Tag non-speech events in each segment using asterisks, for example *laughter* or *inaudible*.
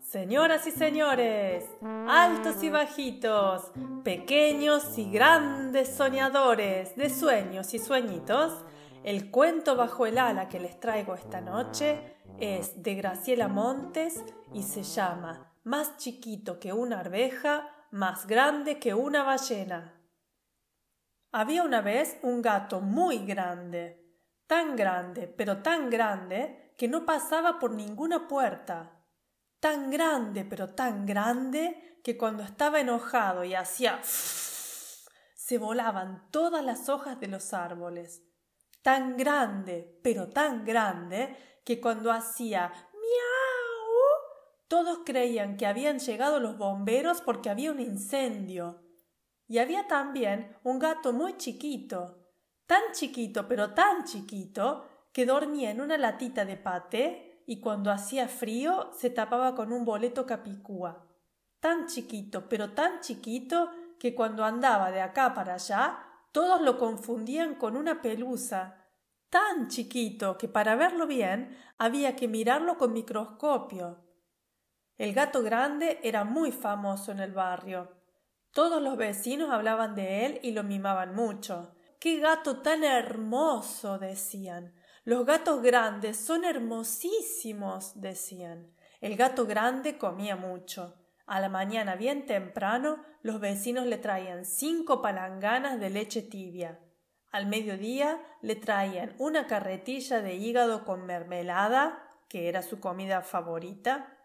Señoras y señores, altos y bajitos, pequeños y grandes soñadores de sueños y sueñitos, el cuento bajo el ala que les traigo esta noche es de Graciela Montes y se llama Más chiquito que una arveja, más grande que una ballena. Había una vez un gato muy grande, tan grande, pero tan grande, que no pasaba por ninguna puerta tan grande, pero tan grande, que cuando estaba enojado y hacía *sniffs* se volaban todas las hojas de los árboles. Tan grande, pero tan grande, que cuando hacía miau, todos creían que habían llegado los bomberos porque había un incendio. Y había también un gato muy chiquito, tan chiquito, pero tan chiquito, que dormía en una latita de paté y cuando hacía frío se tapaba con un boleto capicúa. Tan chiquito, pero tan chiquito que cuando andaba de acá para allá todos lo confundían con una pelusa. Tan chiquito que para verlo bien había que mirarlo con microscopio. El gato grande era muy famoso en el barrio. Todos los vecinos hablaban de él y lo mimaban mucho. ¡Qué gato tan hermoso! decían. Los gatos grandes son hermosísimos, decían. El gato grande comía mucho. A la mañana bien temprano los vecinos le traían cinco palanganas de leche tibia. Al mediodía le traían una carretilla de hígado con mermelada, que era su comida favorita,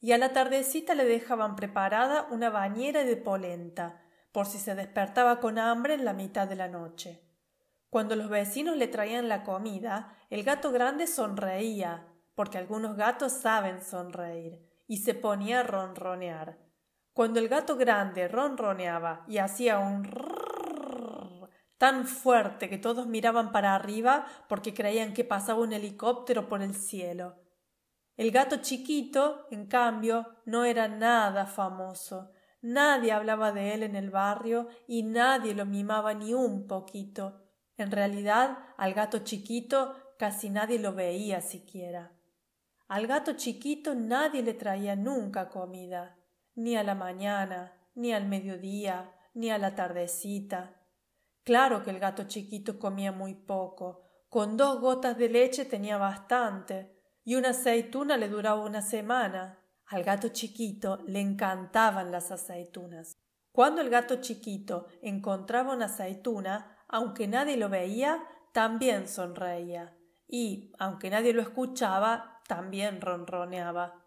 y a la tardecita le dejaban preparada una bañera de polenta, por si se despertaba con hambre en la mitad de la noche. Cuando los vecinos le traían la comida, el gato grande sonreía, porque algunos gatos saben sonreír, y se ponía a ronronear. Cuando el gato grande ronroneaba y hacía un rrrr tan fuerte que todos miraban para arriba porque creían que pasaba un helicóptero por el cielo. El gato chiquito, en cambio, no era nada famoso. Nadie hablaba de él en el barrio y nadie lo mimaba ni un poquito. En realidad, al gato chiquito casi nadie lo veía siquiera. Al gato chiquito nadie le traía nunca comida. ni a la mañana, ni al mediodía, ni a la tardecita. Claro que el gato chiquito comía muy poco. Con dos gotas de leche tenía bastante, y una aceituna le duraba una semana. Al gato chiquito le encantaban las aceitunas. Cuando el gato chiquito encontraba una aceituna, aunque nadie lo veía, también sonreía. Y, aunque nadie lo escuchaba, también ronroneaba.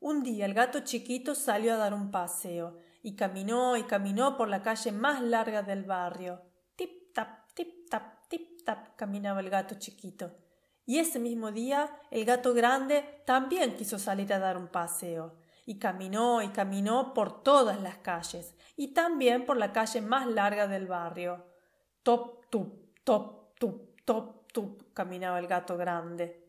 Un día el gato chiquito salió a dar un paseo y caminó y caminó por la calle más larga del barrio. Tip tap, tip tap, tip tap caminaba el gato chiquito. Y ese mismo día el gato grande también quiso salir a dar un paseo y caminó y caminó por todas las calles y también por la calle más larga del barrio. Top, tup, top, tup, top, tup caminaba el gato grande.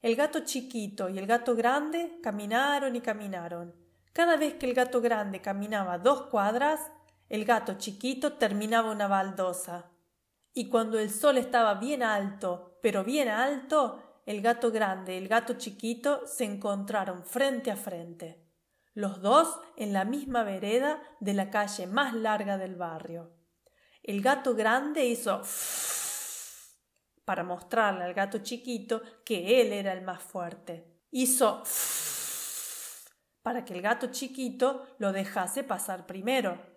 El gato chiquito y el gato grande caminaron y caminaron. Cada vez que el gato grande caminaba dos cuadras, el gato chiquito terminaba una baldosa. Y cuando el sol estaba bien alto, pero bien alto, el gato grande y el gato chiquito se encontraron frente a frente, los dos en la misma vereda de la calle más larga del barrio. El gato grande hizo para mostrarle al gato chiquito que él era el más fuerte. Hizo para que el gato chiquito lo dejase pasar primero.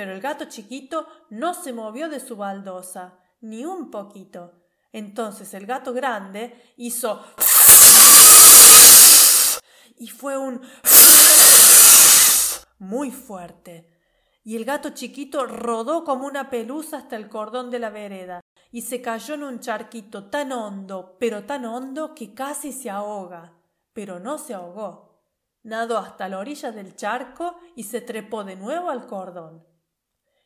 Pero el gato chiquito no se movió de su baldosa, ni un poquito. Entonces el gato grande hizo y fue un muy fuerte. Y el gato chiquito rodó como una pelusa hasta el cordón de la vereda y se cayó en un charquito tan hondo, pero tan hondo que casi se ahoga. Pero no se ahogó. Nadó hasta la orilla del charco y se trepó de nuevo al cordón.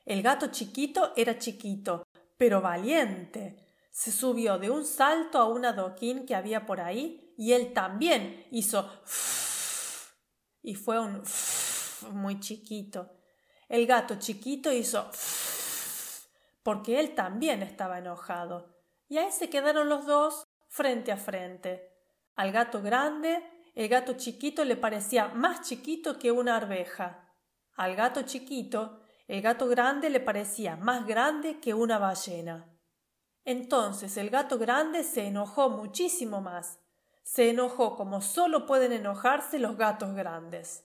El gato chiquito era chiquito, pero valiente. Se subió de un salto a un adoquín que había por ahí y él también hizo y fue un muy chiquito. El gato chiquito hizo porque él también estaba enojado. Y ahí se quedaron los dos frente a frente. Al gato grande, el gato chiquito le parecía más chiquito que una arveja. Al gato chiquito, el gato grande le parecía más grande que una ballena. Entonces el gato grande se enojó muchísimo más. Se enojó como solo pueden enojarse los gatos grandes.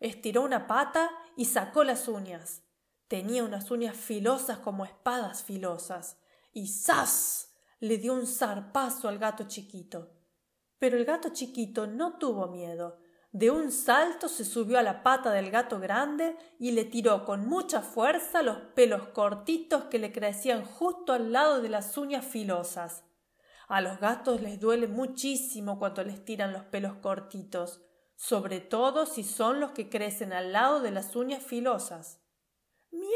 Estiró una pata y sacó las uñas. Tenía unas uñas filosas como espadas filosas, y ¡zas! le dio un zarpazo al gato chiquito. Pero el gato chiquito no tuvo miedo. De un salto se subió a la pata del gato grande y le tiró con mucha fuerza los pelos cortitos que le crecían justo al lado de las uñas filosas. A los gatos les duele muchísimo cuando les tiran los pelos cortitos, sobre todo si son los que crecen al lado de las uñas filosas. ¡Miau!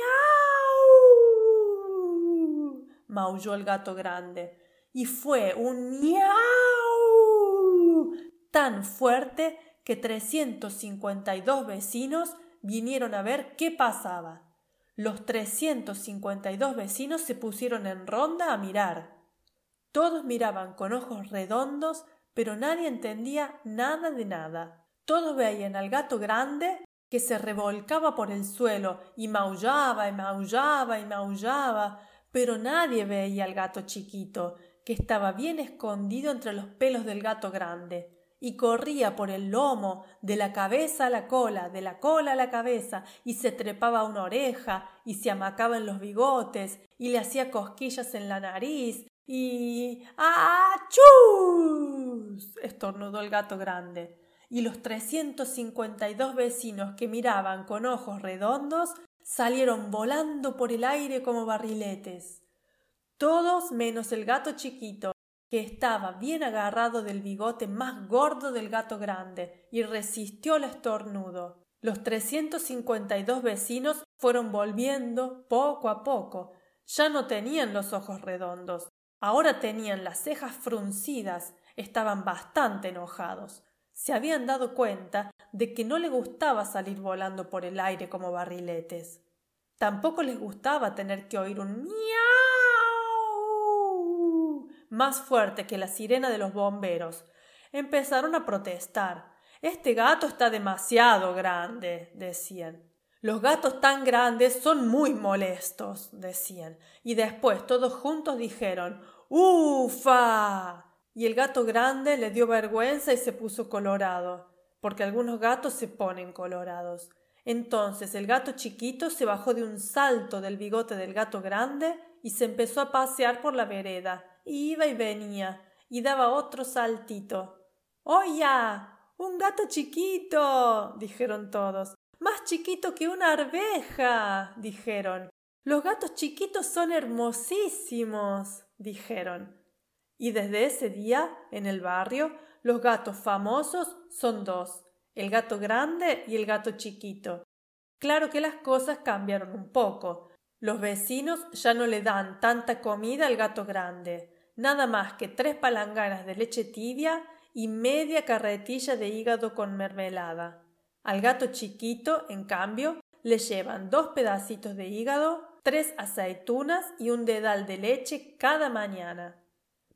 maulló el gato grande, y fue un miau tan fuerte que trescientos cincuenta y dos vecinos vinieron a ver qué pasaba. Los trescientos cincuenta y dos vecinos se pusieron en ronda a mirar. Todos miraban con ojos redondos, pero nadie entendía nada de nada. Todos veían al gato grande que se revolcaba por el suelo y maullaba y maullaba y maullaba, pero nadie veía al gato chiquito, que estaba bien escondido entre los pelos del gato grande, y corría por el lomo, de la cabeza a la cola, de la cola a la cabeza, y se trepaba a una oreja, y se amacaba en los bigotes, y le hacía cosquillas en la nariz, y ¡Achús! estornudó el gato grande y los trescientos cincuenta y dos vecinos que miraban con ojos redondos salieron volando por el aire como barriletes. Todos menos el gato chiquito, que estaba bien agarrado del bigote más gordo del gato grande y resistió el estornudo. Los trescientos cincuenta y dos vecinos fueron volviendo poco a poco. Ya no tenían los ojos redondos, ahora tenían las cejas fruncidas, estaban bastante enojados se habían dado cuenta de que no le gustaba salir volando por el aire como barriletes. Tampoco les gustaba tener que oír un miau más fuerte que la sirena de los bomberos. Empezaron a protestar. Este gato está demasiado grande, decían. Los gatos tan grandes son muy molestos, decían. Y después todos juntos dijeron ¡Ufa! Y el gato grande le dio vergüenza y se puso colorado, porque algunos gatos se ponen colorados. Entonces el gato chiquito se bajó de un salto del bigote del gato grande y se empezó a pasear por la vereda. Iba y venía, y daba otro saltito. ¡Oya! Un gato chiquito. dijeron todos. Más chiquito que una arveja. dijeron. Los gatos chiquitos son hermosísimos. dijeron. Y desde ese día, en el barrio, los gatos famosos son dos, el gato grande y el gato chiquito. Claro que las cosas cambiaron un poco. Los vecinos ya no le dan tanta comida al gato grande, nada más que tres palanganas de leche tibia y media carretilla de hígado con mermelada. Al gato chiquito, en cambio, le llevan dos pedacitos de hígado, tres aceitunas y un dedal de leche cada mañana.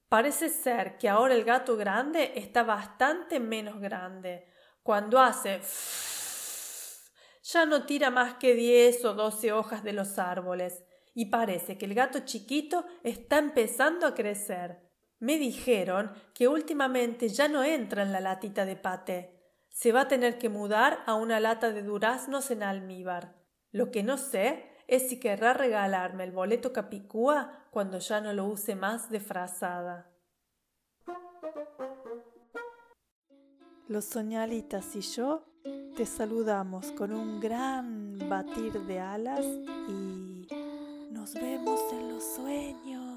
Parece ser que ahora el gato grande está bastante menos grande. Cuando hace *laughs* ya no tira más que diez o doce hojas de los árboles, y parece que el gato chiquito está empezando a crecer. Me dijeron que últimamente ya no entra en la latita de paté. Se va a tener que mudar a una lata de duraznos en almíbar. Lo que no sé es si querrá regalarme el boleto capicúa cuando ya no lo use más de frazada. Los soñalitas y yo te saludamos con un gran batir de alas y nos vemos en los sueños.